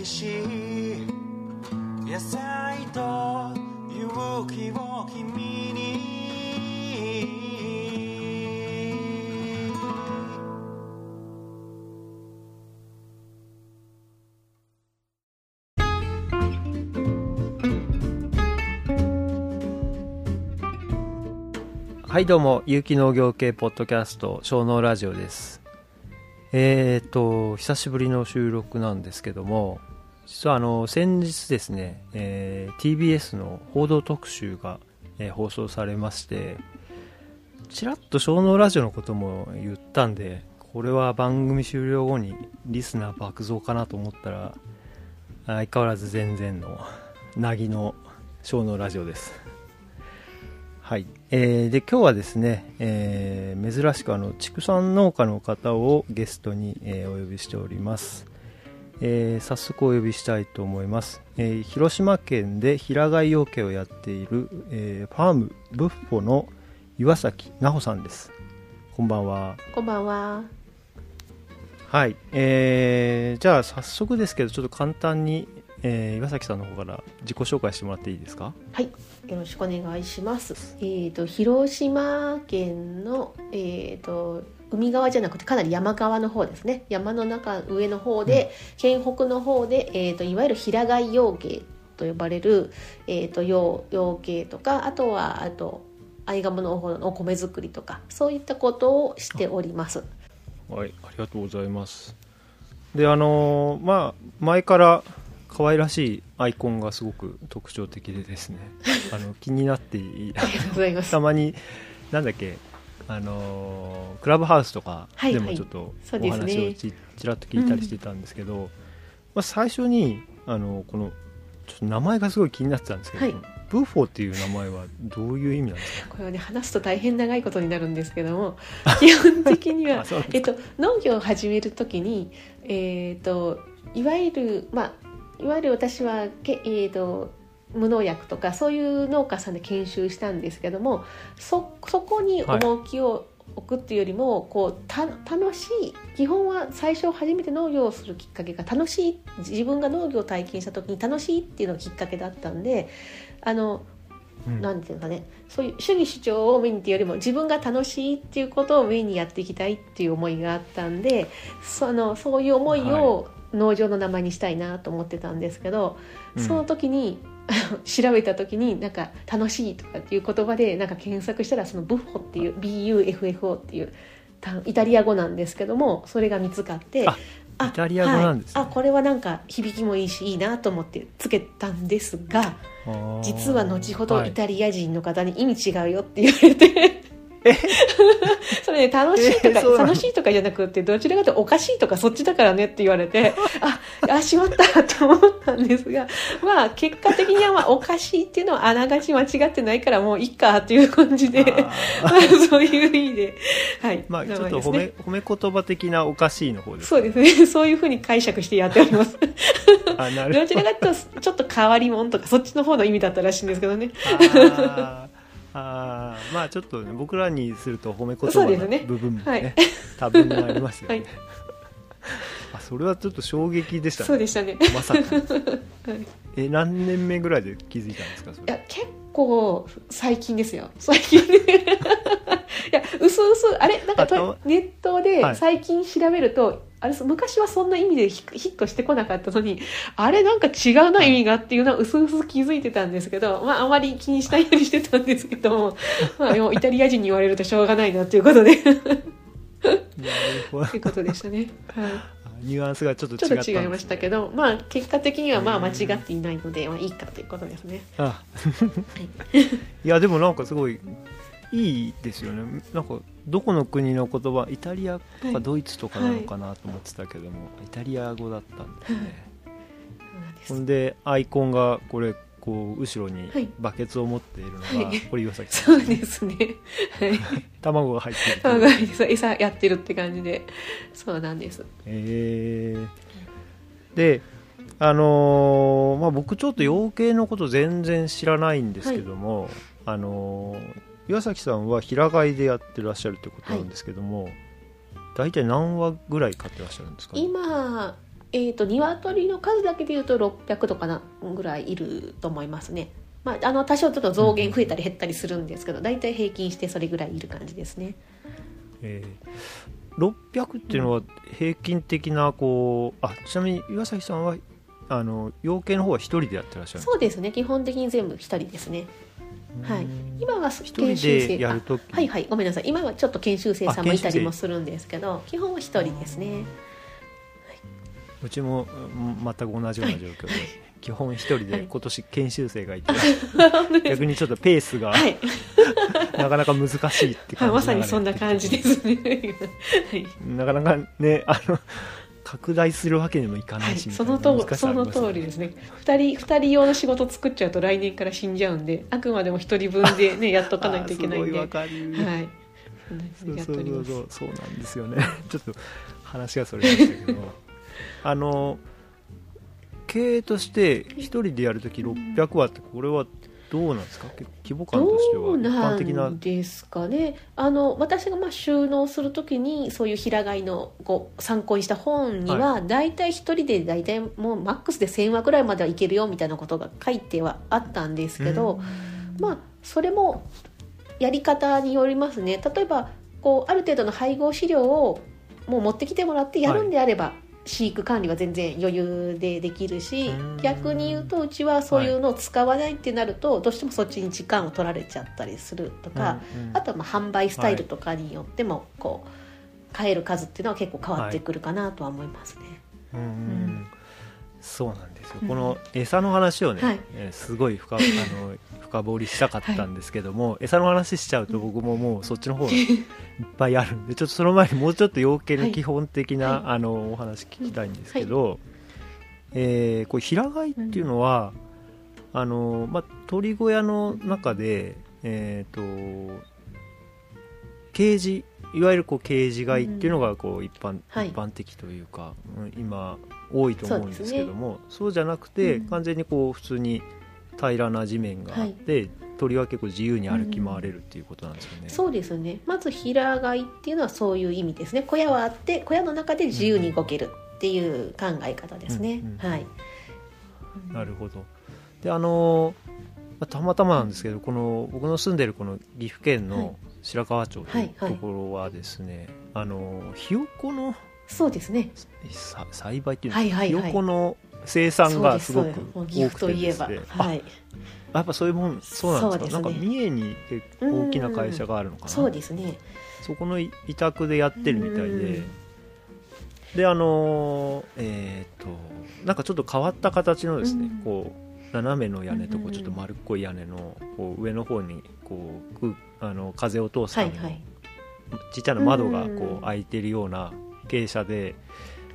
いしい野菜と勇気を君にはいどうも有機農業系ポッドキャスト小農ラジオです。えーと久しぶりの収録なんですけども実はあの先日ですね、えー TBS の報道特集が、えー放送されましてちらっと小農ラジオのことも言ったんでこれは番組終了後にリスナー爆増かなと思ったら相変わらず全然のなぎの小農ラジオです。はい、えーで今日はですね、えー珍しくあの畜産農家の方をゲストに、えーお呼びしております、えー早速お呼びしたいと思います、えー広島県で平飼い養鶏をやっている、えーファームブッフォの岩崎奈穂さんです。こんばんは。こんばんは。はい、えーじゃあ早速ですけどちょっと簡単に、えー岩崎さんの方から自己紹介してもらっていいですか？はい、よろしくお願いします。えっ、と広島県のえっ、と海側じゃなくてかなり山側の方ですね。山の中上の方で、県北の方でえっ、といわゆる平飼い養鶏と呼ばれるえっ、と養養鶏とかあとはあとアイガモの方のお米作りとかそういったことをしております。はい、ありがとうございます。で、あのーまあ、前から可愛らしいアイコンがすごく特徴的でですね、あの気になってい。たまに、なんだっけ、あのークラブハウスとかでもちょっとお話をち,、ちらっと聞いたりしてたんですけど、まあ、最初にあのこのちょっと名前がすごい気になってたんですけど、はい。ブッフォーっていう名前はどういう意味なんですか？これはね話すと大変長いことになるんですけども 基本的にはえっと、農業を始めるときに、えっといわゆる、まあ、いわゆる私はけ、えっと無農薬とかそういう農家さんで研修したんですけどもそそこに重きを置くっていうよりも、こうた楽しい基本は最初初めて農業をするきっかけが楽しい自分が農業を体験した時に楽しいっていうのがきっかけだったんであのうん。なんていうかねそういう主義主張をメインっていうよりも自分が楽しいっていうことをメインにやっていきたいっていう思いがあったんでそのそういう思いを農場の名前にしたいなと思ってたんですけど、うん。その時に 調べた時になんか「楽しい」とかっていう言葉でなんか検索したらそのブッフォっていう BUFFO っていう単イタリア語なんですけどもそれが見つかってあイタリア語なんですね。はい、あこれはなんか響きもいいしいいなと思ってつけたんですが。実は後ほどはいイタリア人の方に意味違うよって言われて、それね楽しいとか、楽しいとかじゃなくてどちらかというとおかしいとかそっちだからねって言われて ああしまったって思ったんですがまあ結果的にはまあおかしいっていうのはあながち間違ってないからもういいかっていう感じで まあそういう意味で。はい。まあ、ちょっと褒め,、ね褒め言葉的なおかしいの方ですそうですね。そういうふうに解釈してやっております。あなるほど。どちらかというとちょっと変わり者とかそっちの方の意味だったらしいんですけどねあーあーまあちょっとね僕らにすると褒め言葉の部分もねはい。多分にありますよね、はい。あそれはちょっと衝撃でしたね。そうでしたね。まさか はい。え何年目ぐらいで気づいたんですかそれ？いや結構最近ですよ。最近。いやうすうすあれなんかネットではい。最近調べると、あれ昔はそんな意味でヒヒットしてこなかったのにあれなんか違うな意味がっていうのはうすうす気づいてたんですけど、まあ、あまり気にしないようにしてたんですけども、まあ、でもイタリア人に言われるとしょうがないなっていうことで。ということでしたね、はい、あニュアンスがちょっと違ちょっと違いましたけど、まあ、結果的にはまあ間違っていないので、まあ、いいかということですね。あ。いやでもなんかすごいいいですよね。なんかどこの国の言葉イタリアとはい。かドイツとかなのかなと思ってたけども、イタリア語だったんです。ね、ほんでアイコンがこれこう後ろにはい。バケツを持っているのが、はい。これ岩崎さそうんですね。はい。卵が入っている。卵が入って餌やってるって感じで。そうなんです。えー。であのーまあ、僕ちょっと養鶏のこと全然知らないんですけども、あのー岩崎さんは平飼いでやってらっしゃるってことなんですけども、大体何羽ぐらい飼ってらっしゃるんですか、ね、今、えー、と鶏の数だけでいうと600とかなぐらいいると思いますね、まあ、あの多少ちょっと増減増えたり減ったりするんですけど大体平均してそれぐらいいる感じですね。えー、600っていうのは平均的なこうあちなみに岩崎さんはあの養鶏の方は一人でやってらっしゃるんですか？そうですね。基本的に全部一人ですねはい。うん。今は研修生はいはい。ごめんなさい。今はちょっと研修生さんもいたりもするんですけど基本は一人ですね。うちもうん全く同じような状況で、基本一人はい。で今年研修生がいて、逆にちょっとペースがはい、なかなか難しいって感じはい、まさにそんな感じですね。はい。なかなかねあの拡大するわけにもいかなはいい、し、その通りですね。2人二人用の仕事作っちゃうと来年から死んじゃうんであくまでも1人分でね やっとかないといけないんで。はい。そうそうそうそうそうなんですよね。ちょっと話がそれましたけど。あの経営として一人でやるとき600話ってこれはどうなんですか？結構規模感としては一般的な。んですかね。あの私がまあ収納するときにそういう平飼いのこう参考にした本には、大体一人で大体もうマックスで1000話くらいまではいけるよみたいなことが書いてはあったんですけど、まあそれもやり方によりますね。例えばこうある程度の配合飼料をもう持ってきてもらってやるんであれば、飼育管理は全然余裕でできるしうん。逆に言うとうちはそういうのを使わないってなると、どうしてもそっちに時間を取られちゃったりするとか、うんうん。あとはまあ販売スタイルとかによってもこう買える数っていうのは結構変わってくるかなとは思いますね。うんうんうん。そうなんですよ、うん。この餌の話をね、すごい深あの深掘りしたかったんですけども、餌の話しちゃうと僕ももうそっちの方がいっぱいあるんでちょっとその前にもうちょっと養鶏の基本的な、はい。あのお話聞きたいんですけど、えーこれ平飼いっていうのは、あのまあ、鳥小屋の中で、えー、とケージいわゆるこうケージ飼いっていうのがこう一般,、はい。一般的というか、うん今多いと思うんですけどもそう,、じゃなくて、うん。完全にこう普通に平らな地面があって、鳥は結構自由に歩き回れるっていうことなんですよね。そうですね。まず平飼いっていうのはそういう意味ですね。小屋はあって小屋の中で自由に動けるっていう考え方ですね、うんうんはい。なるほど。であのまあたまたまなんですけどこの僕の住んでるこの岐阜県はい。の白川町というはいはいところはですね、あのひよこのそうですね。さ栽培っていうんですか、はいはいはい。ひよこの生産がすごく多くてですね、はい。あやっぱそういうもんそうなんですか？ね。なんか三重に結構大きな会社があるのかな？そうですね。そこの委託でやってるみたいで。うんであのーえっ、となんかちょっと変わった形のですね、うん。こう斜めの屋根とこううんちょっと丸っこい屋根のこう上の方にこう空あの風を通すためのちっちゃな窓がうん。こう開いてるような傾斜で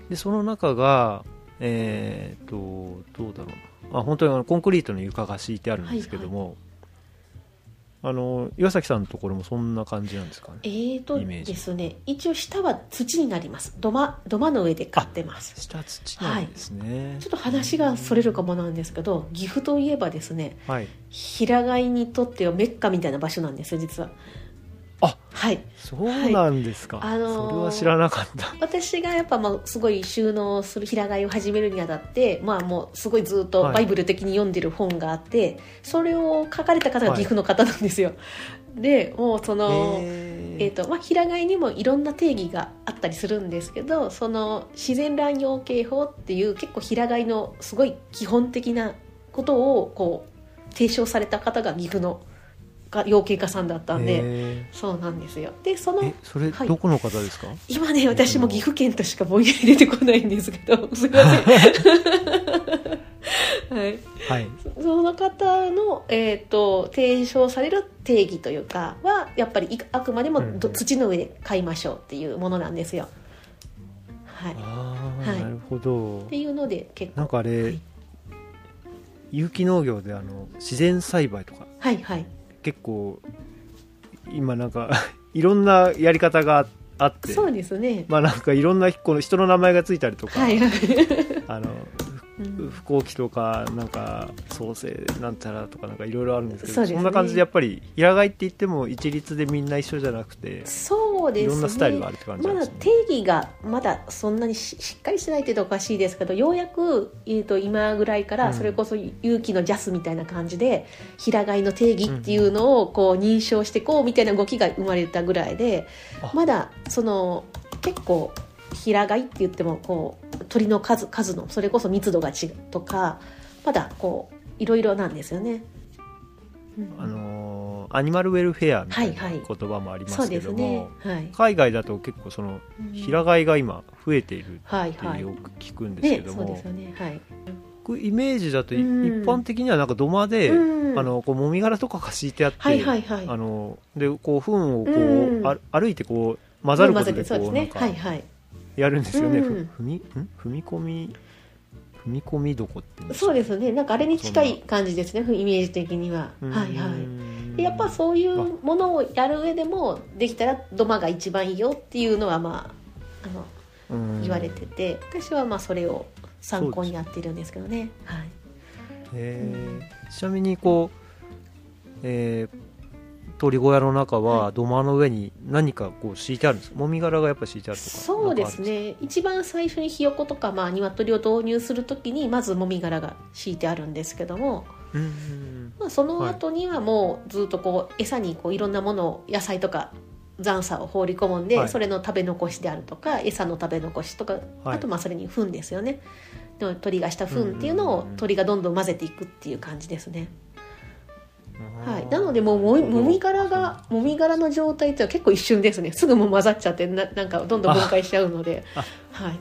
でその中がえっ、とどうだろうな。あ本当にあのコンクリートの床が敷いてあるんですけども、あの岩崎さんのところもそんな感じなんですかね？えーとイメージ。ですね一応下は土になります。土間土間の上で飼ってます。下土なんですね。ちょっと話がそれるかもなんですけど岐阜といえばですねはい。平飼いにとってはメッカみたいな場所なんですよ実は。あはい。そうなんですか、はい。あのーそれは知らなかった。私がやっぱまあすごい収納する平飼いを始めるにあたってまあもうすごいずっとはい。バイブル的に読んでる本があって、それを書かれた方が岐阜の方なんですよ、でもうその、へえーとまあ、平飼いにもいろんな定義があったりするんですけどその自然卵養鶏法っていう結構平飼いのすごい基本的なことをこう提唱された方が岐阜のが養鶏家さんだったんでへそうなんですよ。でそのえそれはい。どこの方ですか、今ね私も岐阜県としかぼんやり出てこないんですけど すいません。はい。はい。その方の、えー、と提唱される定義というかはやっぱりいあくまでもどうん。土の上で買いましょうっていうものなんですよ。はい、ああ、はい。なるほど。っていうので結構。なんかあれ、はい。有機農業であの自然栽培とか。はいはい結構今なんか いろんなやり方があって。そうですね。まあなんかいろんなこの人の名前がついたりとか、はいはい。あのうん。飛行機とかなんか創生なんたらとかなんかいろいろあるんですけどね。んな感じでやっぱり平飼いって言っても一律でみんな一緒じゃなくてそうですね。いろんなスタイルがあるって感じね。まだ定義がまだそんなにししっかりしてないって言うとおかしいですけどようやく、えー、と今ぐらいかうん。らそれこそ勇気のジャスみたいな感じで平飼いの定義っていうのをこう認証してこうみたいな動きが生まれたぐらいであ。まだその結構平飼いって言ってもこう鳥の数数のそれこそ密度が違うとかまだこういろいろなんですよね。うんあのーアニマルウェルフェアみたいな言葉もありますけども、ですね。はい。海外だと結構そのうん平飼いが今増えているって。よく聞くんですけね、ども、イメージだというん一般的にはなんか土間で、うんあのこうもみ殻とかが敷いてあって、はいはいはい。あのでこう糞をこう、うんあ歩いてこう混ざることで。こうなんかはいはい。やるんですよね、うんふ踏みん？踏み込み踏み込み床ってそうですね。なんかあれに近い感じですね。イメージ的には。うんはいはい。でやっぱそういうものをやる上でもできたら土間が一番いいよっていうのはまああのうん言われてて、私はまあそれを参考にやってるんですけどね。はい。えーちなみにこう、えー鳥小屋の中は土間の上に何かこう敷いてあるんですか？もみ殻がやっぱ敷いてあるとか？そうですね。一番最初にひよことか、まあ、鶏を導入するときにまずもみ殻が敷いてあるんですけども、あるんうん。まあ、その後にはもうずっとこう餌にこういろんなものを野菜とか残砂を放り込むんで、はい。それの食べ残しであるとか餌の食べ残しとか、はい。あとまあそれに糞ですよね。で鳥がした糞っていうのをうんうんうん鳥がどんどん混ぜていくっていう感じですね、あーはい、なのでもうもみもみ殻がもみ殻の状態っていうのは結構一瞬ですね。すぐもう混ざっちゃってななんかどんどん分解しちゃうので。あ。はい。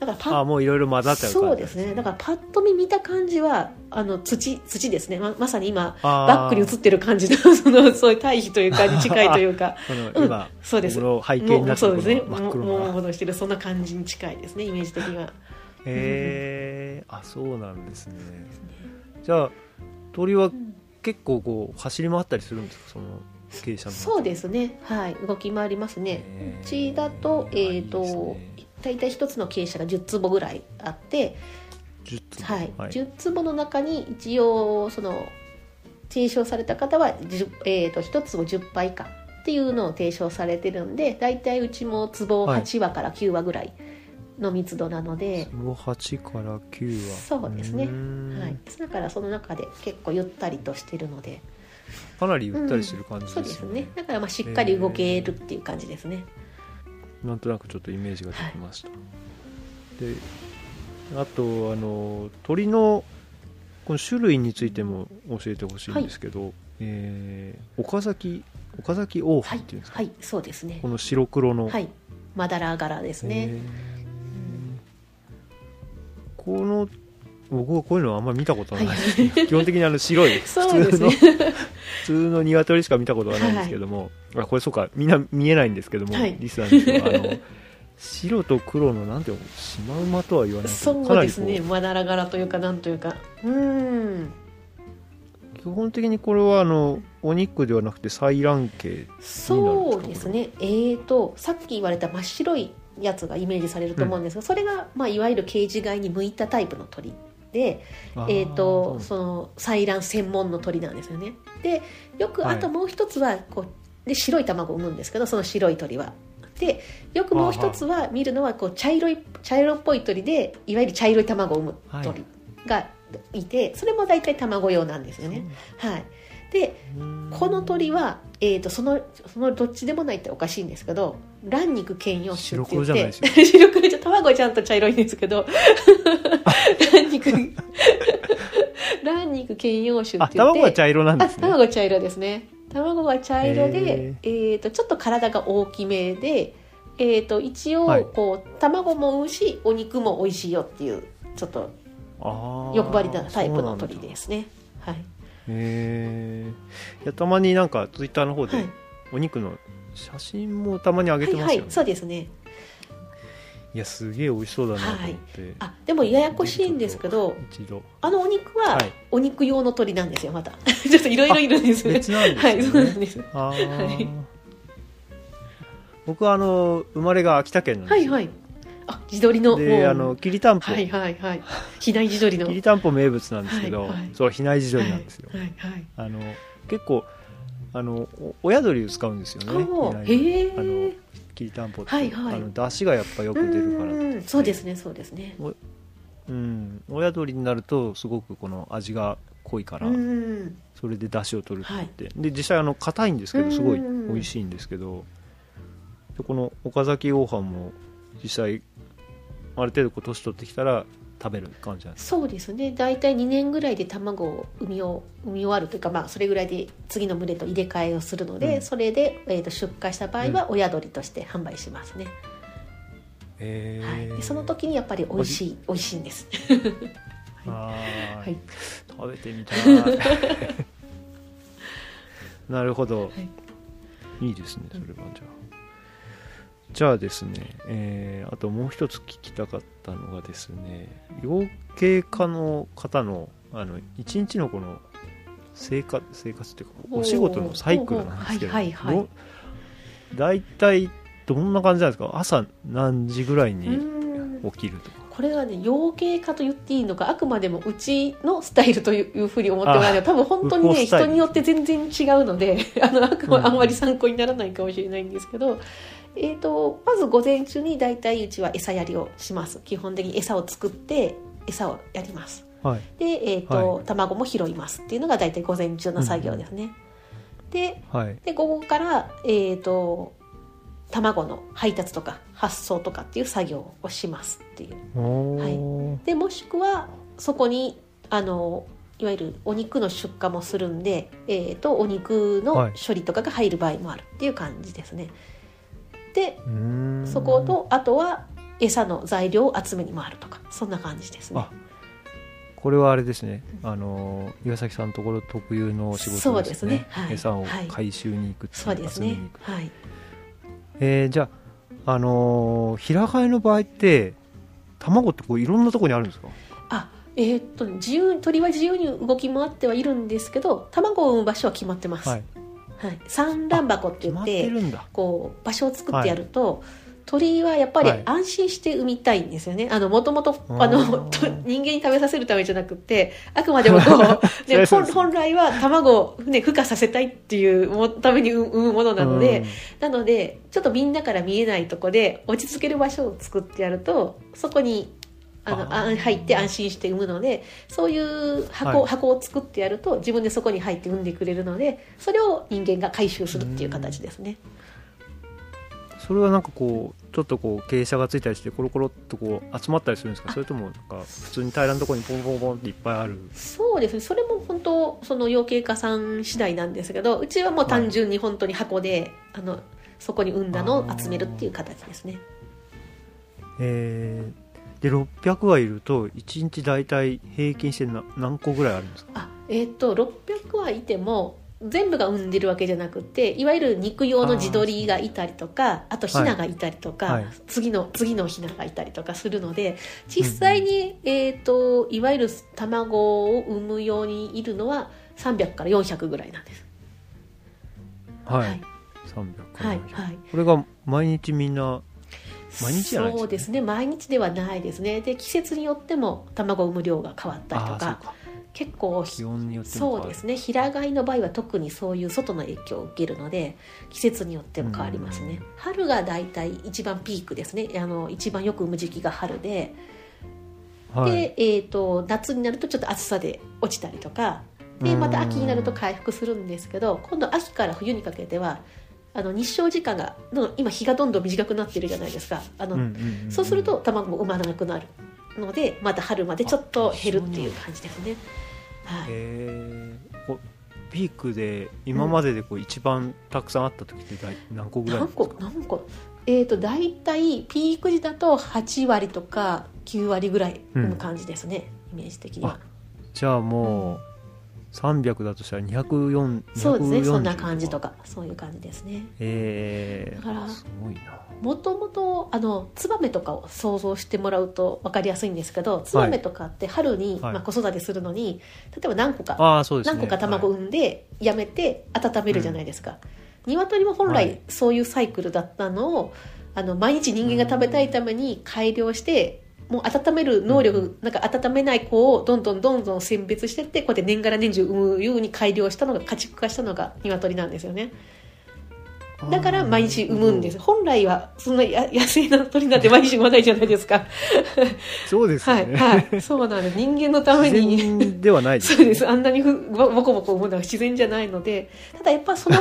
だからパもういろいろ混ざっちゃう感じそうですね。だからパッと見見た感じはあの土土ですね。ままさに今バックに映ってる感じの そのそういう対比というかに近いというか。うん。今、そうです。背景になってるこもうそうですね。の真っ黒なもうもう戻してるそんな感じに近いですねイメージ的には。へえあそうなんですね。じゃあ鳥は結構こう走り回ったりするんですか？その傾斜の。そうですね。はい。動き回りますね。うちだとえっ、いいですとね大体一つの傾斜が10坪ぐらいあって10つはい、はい。10坪の中に一応その提唱された方は、10えー、と1坪10羽以下っていうのを提唱されてるんで大体うちも坪はい。8羽から9羽ぐらいの密度なので、坪8から9は。そうですね。うーん。はい、だからその中で結構ゆったりとしてるので。かなりゆったりしてる感じそうですですよね,、ねだからまあしっかり動けるっていう感じですね、なんとなくちょっとイメージができました、であとあの鳥のこの種類についても教えてほしいんですけど、えー岡崎岡崎大はい葉っていうんですか、はい。そうですね。この白黒の、はい。まだら柄ですね、えーこの僕はこういうのはあんまり見たことがない。ですけど、基本的にあの白い そうですね。普通の普通の鶏しか見たことがないんですけども、あこれそうか。みんな見えないんですけども、はい。リスナーの人は。あの白と黒のなんていうのシマウマとは言わないそうですね。まだら柄というかなんというか。うん。う基本的にこれはあのお肉ではなくて採卵系そうですね。えーとさっき言われた真っ白いやつがイメージされると思うんですが、それが、まあ、いわゆるケージ飼いに向いたタイプの鳥で、えー、とその採卵専門の鳥なんですよね。でよくはい。あともう一つはこうで白い卵を産むんですけどその白い鳥は。でよくもう一つは見るのはこう茶色い茶色っぽい鳥でいわゆる茶色い卵を産む鳥がいて、それも大体卵用なんですよね、はい、でこの鳥は、えー、とそのそのどっちでもないっておかしいんですけど卵肉兼用種って言って白黒じゃないですよ。白黒じゃ卵はちゃんと茶色いんですけど卵肉卵肉兼用種あって言って卵は茶色なんであすね。卵は茶色ですね。卵が茶色でへ、えー、とちょっと体が大きめで、えー、と一応はい。こう、卵も産むしお肉も美味しいよっていうちょっと欲張りなタイプの鳥ですね。はい、へえたまになんかツイッターの方ではい。お肉の写真もたまに上げてますよね、はいはいそうですね。いやすげえ美味しそうだなと思って、あでもややこしいんですけど一度。あのお肉ははい。お肉用の鳥なんですよまた。ちょっといろいろいるんです別なんですはいそうなねんですあー。はい。僕はあの生まれが秋田県なんですよ、はいはいあ地鶏の。もうであのきりたんぽ、はいはいはい。比内地鶏の。きりたんぽ名物なんですけど、はいはい。そう比内地鶏なんですよ、はいはい。あの結構あのお親鶏を使うんですよね。へあのえきりたんぽって、はいはい。あの出汁がやっぱよく出るからうんそうですねそうですね。うん、親鶏になるとすごくこの味が濃いから、うんそれで出汁を取るって言って、で実際あの硬いんですけどすごいうん美味しいんですけど。でこの岡崎黄飯も実際ある程度こう年取ってきたら食べる感じなんですそうですね。大体2年ぐらいで卵を産みを産み終わるというか、まあ、それぐらいで次の群れと入れ替えをするので、うん。それで、えー、と出荷した場合は親鶏として販売しますね、へはい、ーでその時にやっぱり美味しい美味しいんです。あ ーはい。食べてみたい。なるほど、い、いですねそれはじゃあじゃあですね、えーあともう一つ聞きたかったのがですね養鶏家の方のあの一日のこの生活生活っていうかお仕事のサイクルなんですけどはいはいはい。ど大体どんな感じなんですか？朝何時ぐらいうにん。起きるとか。これはね養鶏家と言っていいのかあくまでもうちのスタイルというふうに思ってもらえれば多分本当にね人によって全然違うので あのあくまうん。あんまり参考にならないかもしれないんですけど、えー、とまず午前中に大体うちは餌やりをします。基本的に餌を作って餌をやります。はい。で、えーとは卵も拾いますっていうのが大体午前中の作業ですね、ではい。で午後から、えー、と卵の配達とか発送とかっていう作業をしますっていう。おー。でもしくはそこにあのいわゆるお肉の出荷もするんで、えー、とお肉の処理とかが入る場合もあるっていう感じですね。でうーん。そことあとは餌の材料を集めに回るとかそんな感じですね。あ。これはあれですね、あの岩崎さんのところ特有の仕そうで事ですすね。ねはい。餌をはい回収に行くっていそうですね。集めに行く。はい。えーじゃあ、あのー平飼いの場合って卵ってこういろんなところにあるんですか？あえーっと自由鳥は自由に動き回ってはいるんですけど卵を産む場所は決まってます。ははい。い。産卵箱って言ってこう場所を作ってやると、鳥はやっぱりはい。安心して産みたいんですよね。あのもともとあのと人間に食べさせるためじゃなくてあくまでもこう、ね、本本来は卵を、ね、孵化させたいっていうもために産むものなので、うん。なのでちょっとみんなから見えないとこで落ち着ける場所を作ってやるとそこにあのあ入って安心して産むのでそういう箱,、はい。箱を作ってやると自分でそこに入って産んでくれるのでそれを人間が回収するっていう形ですね。それはなんかこうちょっとこう傾斜がついたりしてコロコロっとこう集まったりするんですか？それともなんか普通に平らなところにポンポンポンっていっぱいある？そうですね。それも本当その養鶏家さん次第なんですけどうちはもう単純に本当に箱で、あのそこに産んだのを集めるっていう形ですね。えーで600羽いると1日大体平均してな何個ぐらいあるんですか？あえっ、と600はいても全部が産んでるわけじゃなくていわゆる肉用の地鶏がいたりとかあとヒナがいたりとか、はい。次の次のヒナがいたりとかするので実際に、えっといわゆる卵を産むようにいるのは300から400ぐらいなんです。はい、はい。300からはい400、はい。これが毎日みんな毎日じゃないですかそうですね。毎日ではないですね。で季節によっても卵を産む量が変わったりとか結構そうですね。平飼いの場合は特にそういう外の影響を受けるので季節によっても変わりますね。春がだいたい一番ピークですね。あの一番よく産む時期が春で、はい、で、えー、と夏になるとちょっと暑さで落ちたりとか。でまた秋になると回復するんですけど今度秋から冬にかけてはあの日照時間がの今日がどんどん短くなってるじゃないですか。あの、うんうんうんうん。そうすると卵も産まなくなるのでまた春までちょっと減るっていう感じですね。はい。えピークで今まででこう一番たくさんあった時って大何個ぐらいですか？個？何個？えー、と大体ピーク時だと8割とか9割ぐらい産む感じですね、イメージ的には。じゃあもう300だとしたら204そうですね240そんな感じとかそういう感じですね。えだからー、すごいな。もともとあのツバメとかを想像してもらうと分かりやすいんですけどツバメとかって春に、はい。まあ、子育てするのに例えば何個かああそうですね。何個か卵産んでやめて温めるじゃないですか、鶏も本はい。来そういうサイクルだったのをあの毎日人間が食べたいために改良してもう温める能力、なんか温めない子をどんどんどんどん選別してってこうやって年がら年中産むように改良したのが家畜化したのが鶏なんですよね。だから毎日産むんです本来はそんなや野生の鳥なんて毎日産まないじゃないですか。そうですはい、はい、そうなんです。人間のため自に然ではない。ですそうです。あんなにふボボコボコ産むのは自然じゃないので。ただやっぱその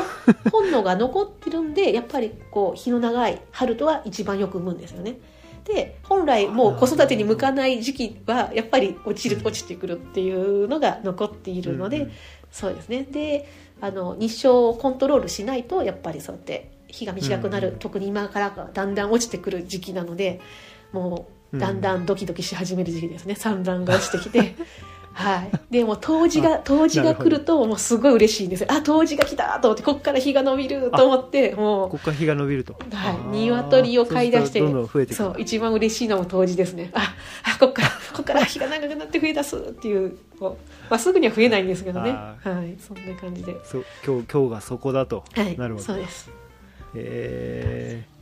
本能が残ってるんでやっぱりこう日の長い春とは一番よく産むんですよねで本来もう子育てに向かない時期はやっぱり落ちる落ちてくるっていうのが残っているので、うんうん。そうですね。であの日照をコントロールしないとやっぱりそうやって日が短くなる、うんうん。特に今からがだんだん落ちてくる時期なのでもうだんだんドキドキし始める時期ですね。産卵が落ちてきて。はい、でもう冬至が冬至が来るともうすごい嬉しいんです。よあ冬至が来たと思ってここから日が伸びると思ってもうここから日が伸びると。はい。鶏を飼い出してそう一番嬉しいのも冬至ですね。ああこっからこっから日が長くなって増え出すっていうこう、まあ、すぐには増えないんですけどね。あはい。そんな感じで。そう今日今日がそこだと、はい。なるほど。そうです。へえ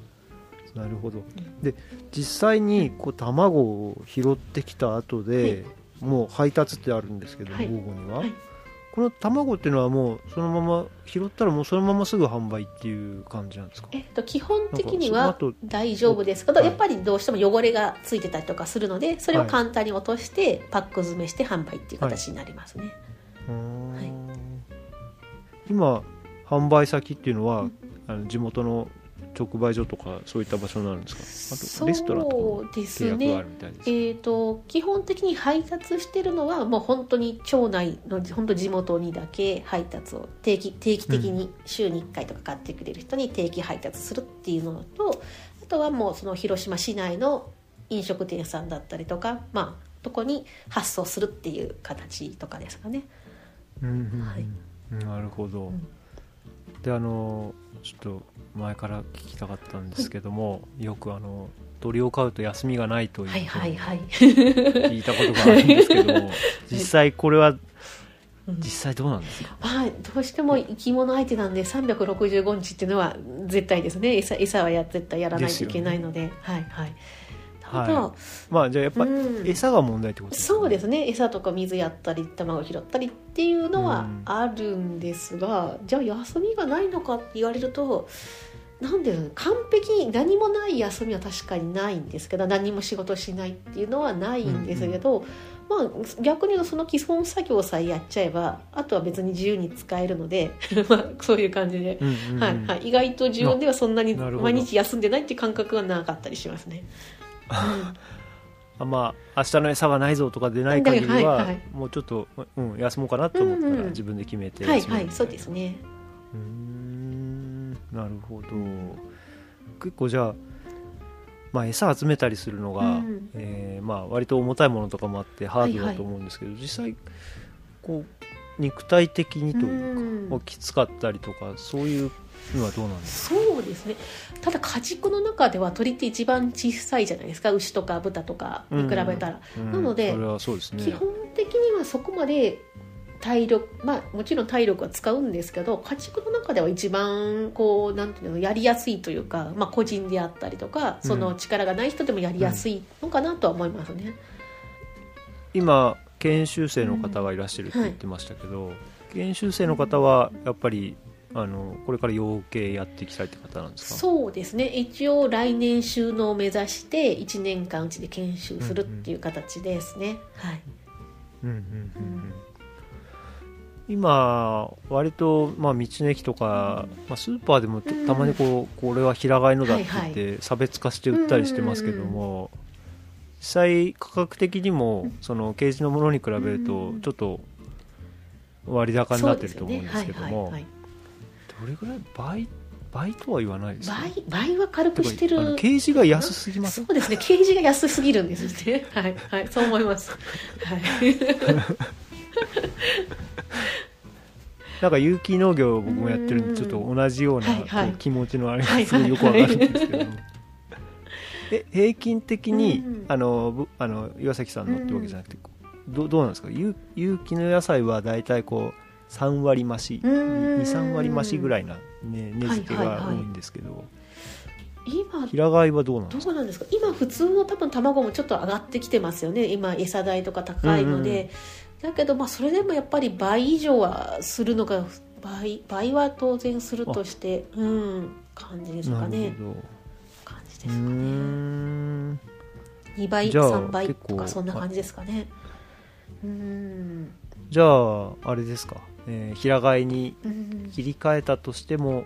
なるほど。で実際にこう卵を拾ってきた後で、もう配達ってあるんですけど、はい。午後には、はい。この卵っていうのはもうそのまま拾ったらもうそのまますぐ販売っていう感じなんですか？えっと、基本的には大丈夫ですけど、はい。やっぱりどうしても汚れがついてたりとかするのでそれを簡単に落としてパック詰めして販売っていう形になりますね、今販売先っていうのは、うん。あの地元の直売所とかそういった場所になるんですか？あそとレストランとかもうです契約があねるみたいです、えー、と基本的に配達してるのはもう本当に町内の本当地元にだけ配達を定期定期的に週に1回とか買ってくれる人に定期配達するっていうのとあとはもうその広島市内の飲食店さんだったりとかまあとこに発送するっていう形とかですかね。うんうんうん。はい。なるほど、んであのちょっと前から聞きたかったんですけども、よくあの鳥を飼うと休みがないというはいはいはい。聞いたことがあるんですけども 実際これはうん。実際どうなんですか、まあ、どうしても生き物相手なんで365日っていうのは絶対ですね。餌餌はや絶対やらないといけないので。はいはいはまあじゃあやっぱ餌が問題ってことですかそうですね。餌とか水やったり卵拾ったりっていうのはうん。あるんですが、じゃあ休みがないのかって言われるとなんで完璧に何もない休みは確かにないんですけど何も仕事しないっていうのはないんですけど、まあ逆に言うとその基本作業さえやっちゃえばあとは別に自由に使えるので まあそういう感じで。うんうんうん。はいはい、意外と自分ではそんなに毎日休んでないっていう感覚はなかったりしますね。うん。あまあ明日の餌がないぞとかでない限りは、はいはい。もうちょっと、うん、休もうかなと思ったうんうん。ら自分で決めてはいはいそうですね。うーんなるほど。結構じゃあ、まあ、餌集めたりするのが、うん。えーまあ、割と重たいものとかもあってハードだと思うんですけど、実際こう肉体的にというか、うん。まあきつかったりとかそういうのはどうなんですか？そうですね。ただ家畜の中では鳥って一番小さいじゃないですか。牛とか豚とかに比べたら、うん。なのでそれはそうですね。基本的にはそこまで体力まあもちろん体力は使うんですけど家畜の中では一番こうなんていうのやりやすいというか、まあ、個人であったりとかその力がない人でもやりやすいのかなとは思いますね。今研修生の方がいらっしゃるって言ってましたけど、研修生の方はやっぱりあのこれから養鶏やっていきたいって方なんですか？そうですね。一応来年収納を目指して1年間うちで研修するっていう形ですね、はい。うんうんうんうん。今割と、まあ、道の駅とか、まあ、スーパーでもたまにこうこれは平飼いのだって言っはいて差別化して売ったりしてますけども、実際価格的にもそのケージのものに比べるとうん。ちょっと割高になってると思うんですけども。はいはいどれぐらい？倍？倍とは言わないですかはい、倍？倍は軽くしてる。ケージが安すぎません？そうですね。ケージが安すぎるんですね はいはいそう思います。はい。なんか有機農業を僕もやってるんうんでちょっと同じようなう気持ちのあれはいがすごいよくわかるんですけど。も え平均的にうん。あのぶあの岩崎さんのってわけじゃなくてどどうなんですか？有有機の野菜は大体こう3割増し。うん。23割増しぐらいな、ね、値付けがはい。はいはい多いんですけど。今平飼いはどうなんですか？どうなんですか？今普通の多分卵もちょっと上がってきてますよね。今餌代とか高いので、だけどまあそれでもやっぱり倍以上はするのが倍倍は当然するとしてうん感じですかなねるほ感じですかね。ん。2倍じゃあ3倍とかそんな感じですかね。うん。じゃああれですか、えー平飼いにうん切り替えたとしても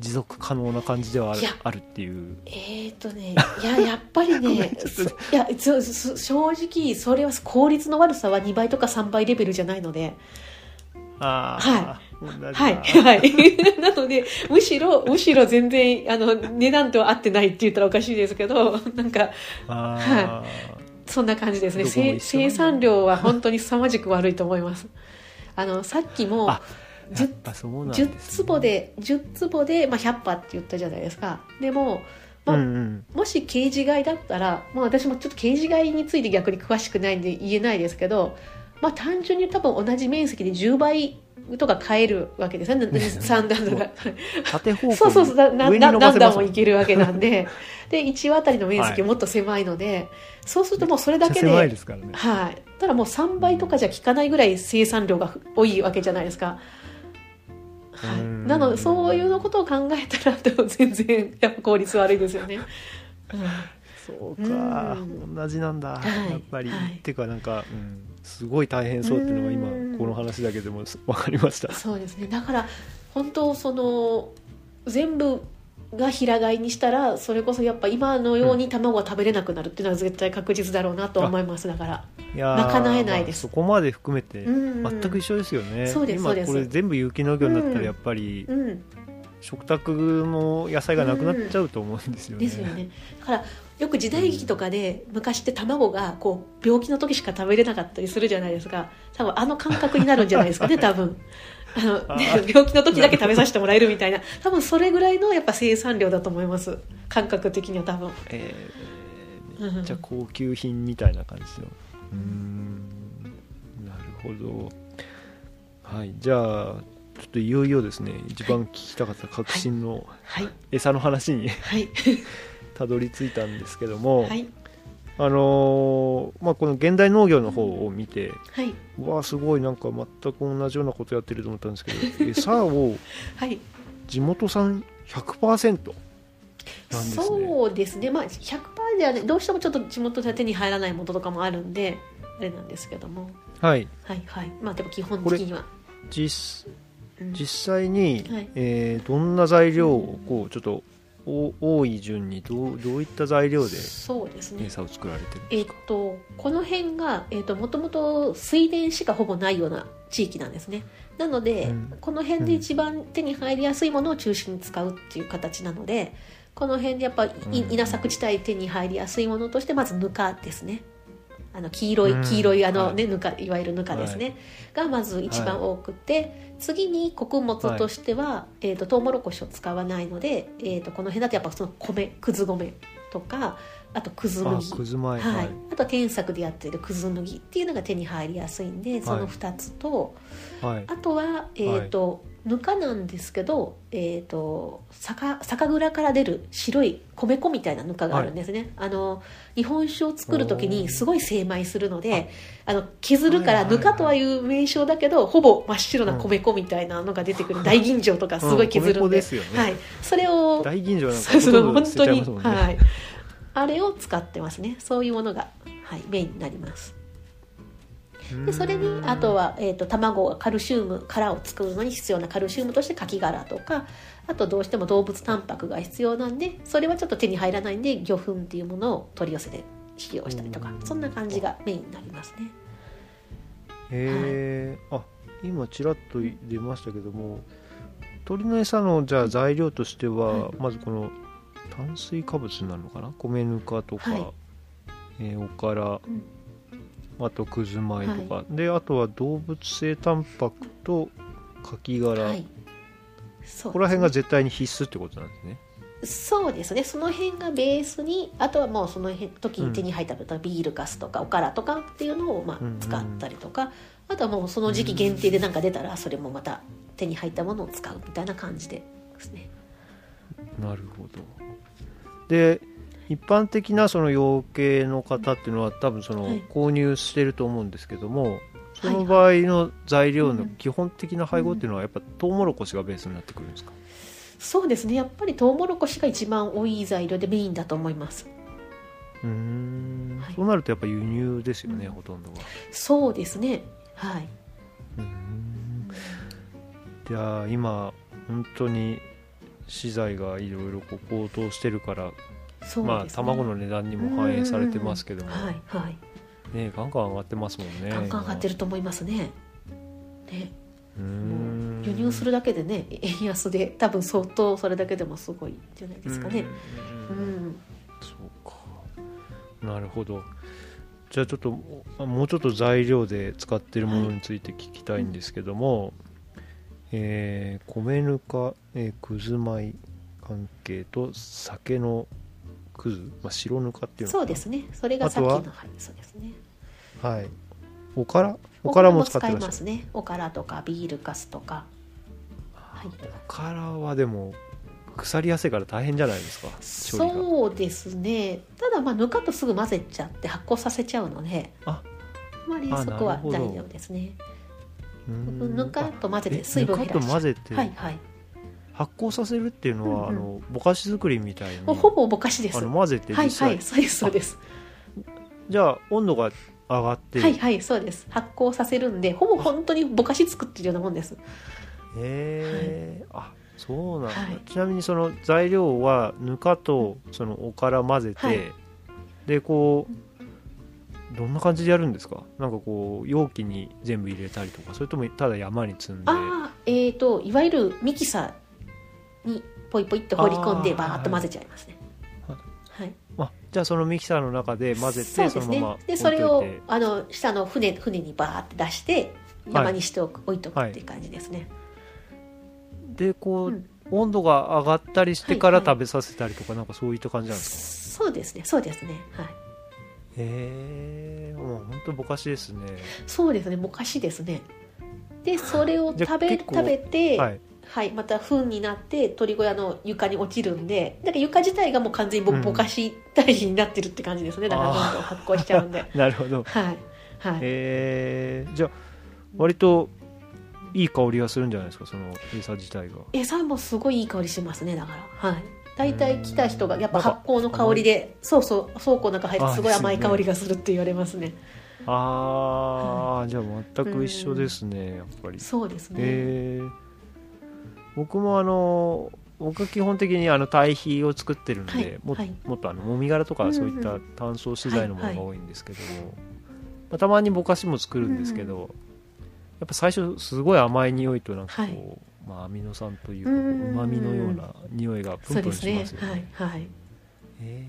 持続可能な感じではあるあるっていう。えーとね、いややっぱりね い。やそそ正直それは効率の悪さは2倍とか3倍レベルじゃないので。あはあ、同じだ。はい。はい。なのでむしろむしろ全然あの値段とは合ってないって言ったらおかしいですけどなんかあそんな感じですね。生産量は本当に凄まじく悪いと思いますあのさっきもあーやっぱそうなんです、10ね、坪で10坪で、まあ、100羽って言ったじゃないですか。でもまあうんうん。もしケージ飼いだったら、まあ、私もちょっとケージ飼いについて逆に詳しくないんで言えないですけど、まあ、単純に多分同じ面積で10倍とか飼えるわけですね。で すね3段とか縦方向にそうそうそう。何段もいけるわけなんで。で1羽あたりの面積はもっと狭いので、そうするともうそれだけでですからね。はい、ただもう3倍とかじゃ効かないぐらい生産量が多いわけじゃないですか。はい、なのでそういうのことを考えたらでも全然やっぱ効率悪いですよね。うんそうか。うん。同じなんだ、はい。やっぱり、はい。っていうかなんか、うん、すごい大変そうっていうのがうん今この話だけでも分かりました。そうですね。だから本当その全部が平飼いにしたらそれこそやっぱ今のように卵が食べれなくなるっていうのは絶対確実だろうなと思います。だからいやー賄えないです。まあそこまで含めてうん全く一緒ですよね、そうですそうです。今これ全部有機農業になったうん。らやっぱりうん。食卓の野菜がなくなっちゃうと思うんですよね、ですよね。だからよく時代劇とかで昔って卵がこう病気の時しか食べれなかったりするじゃないですか。多分あの感覚になるんじゃないですかね 多分あの病気の時だけ食べさせてもらえるみたいな。多分それぐらいのやっぱ生産量だと思います。感覚的には多分。えーめっちゃ高級品みたいな感じの。うーん。なるほど。はいじゃあちょっといよいよですね。一番聞きたかった革新のはい。餌の話にはい。たどり着いたんですけども、はいあのーまあ、この現代農業の方を見て、はい。うわあすごいなんか全く同じようなことやってると思ったんですけど 餌をはい。地元産100%なんですね。そうですね。まあ100%ではねどうしてもちょっと地元では手に入らないものとかもあるんであれなんですけども。はい。はいはい。まあでも基本的には。実うん。実際に、はい。えーどんな材料をこうちょっとお多い順にどうどういった材料でそうですね。餌を作られてるんえっですか、とこの辺が、えっと、もともと水田しかほぼないような地域なんですね。なので、うん。この辺で一番手に入りやすいものを中心に使うっていう形なのでこの辺でやっぱ稲作地帯手に入りやすいものとしてまずぬかですねあの黄色いうん。黄色いあの、はい。ねぬかいわゆるぬかですね、がまず一番多くて、次に穀物としては、えー、とトウモロコシを使わないので、えー、とこの辺だとやっぱその米くず米とかあとくずあ麦はい。はい。あと天作でやってるくず麦っていうのが手に入りやすいんでその2つと、はい。あとは、えーとぬかなんですけど、えー、と酒酒蔵から出る白い米粉みたいなぬかがあるんですね、あの日本酒を作る時にすごい精米するのであの削るからはいはいはいぬかとはいう名称だけどほぼ真っ白な米粉みたいなのが出てくる、大吟醸とかすごい削るうん米粉んで,、ですよね。はい、それを大吟醸なんかほとんど本当に、はい、あれを使ってますね。そういうものが、はい、メインになりますでそれにあとは、えー、と卵がカルシウム殻を作るのに必要なカルシウムとしてカキ殻とかあとどうしても動物タンパクが必要なんでそれはちょっと手に入らないんで魚粉っていうものを取り寄せて使用したりとかうん。そんな感じがメインになりますね。へえ、あ今ちらっと出ましたけども鳥の餌のじゃあ材料としては、はい。まずこの炭水化物になるのかな？米ぬかとか、はい。えーおから、うんあとくず米とか、であとは動物性タンパクとカキ殻、はい。そう。ここら辺が絶対に必須ってことなんですね。そうですね。その辺がベースにあとはもうその辺時に手に入ったビールかすとかおからとかっていうのをまあうんうん。使ったりとか、あとはもうその時期限定で何か出たらそれもまた手に入ったものを使うみたいな感じでですね。うなるほど。で一般的なその養鶏の方っていうのは多分そのはい。購入してると思うんですけども、その場合の材料のうん基本的な配合っていうのはやっぱトウモロコシがベースになってくるんですか、そうですね。やっぱりトウモロコシが一番多い材料でメインだと思います。うーん。はい。そうなるとやっぱ輸入ですよね、うん。ほとんどがそうですね。はい。うーん。じゃあ今本当に資材がいろいろこう高騰してるから、ね。まあ卵の値段にも反映されてますけども、はいはい。ねガンガン上がってますもんね。ガンガン上がってると思いますね。ね。うん。う輸入するだけでね円安で多分相当それだけでもすごいじゃないですかね。ううん。ん。そうかなるほどじゃあちょっとあもうちょっと材料で使ってるものについて聞きたいん。ですけども、えー米ぬか、えー、くず米関係と酒のくず、まあ、白ぬかっていうのそうですね。それがさっきのあはいそうですね。はい。おから？おからも使ってますね。おからとかビールかすとか。はい。おからはでも腐りやすいから大変じゃないですか？そうですね。ただまあぬかとすぐ混ぜちゃって発酵させちゃうのでああまりあそこは大丈夫ですね。ぬかと混ぜえて水分を減らし混ぜてはいはい発酵させるっていうのは、うんうん。あのぼかし作りみたいにもうほぼぼかしです。あのは混ぜて実い際、はいそうですそうです。じゃあ温度が上がって、はいはいそうです。発酵させるんでほぼ本当にぼかし作ってるようなもんです。へえあそうなんだ、はい。ちなみにその材料はぬかとそのおから混ぜて、はい。でこうどんな感じでやるんですか？なんかこう容器に全部入れたりとかそれともただ山に積んで？ああえーといわゆるミキサーにポイポイって放り込んでバーッと混ぜちゃいますね。はい。はい。あじゃあそのミキサーの中で混ぜてそうですね。でそれをあの下の船船にバーって出して山にしておく、置いとくはいっていう感じですね、でこう、うん。温度が上がったりしてからはいはい食べさせたりとか、なんかそういった感じなんですか？そうですね。そうですね。はい。へえもう本当ぼかしですね。そうですね。ぼかしですね。でそれを食べ食べてははい。い、また糞になって鳥小屋の床に落ちるんでだから床自体がもう完全にぼ,、うんぼかし体になってるって感じですね。だからどんどん発酵しちゃうんで。なるほど。はい。はい。えー、じゃあ割といい香りがするんじゃないですか？その餌自体が。餌もすごいいい香りしますねだから。はい。大体来た人がやっぱなんか発酵の香りでそうそう倉庫の中入るとすごいあ甘い香りがするって言われますね。ああ、じゃあ全く一緒ですねやっぱり。そうですね、えー、僕もあの僕は基本的にあの堆肥を作ってるんで、はいもはい。もっとあのもみ殻とかうんうんそういった単層資材のものが多いんですけども、まあ、たまにぼかしも作るんですけど、やっぱ最初すごい甘い匂いとなんかこう、まあ、アミノ酸というかうんうんうん。うまみのような匂いがプンプンしますよね。はいはい。え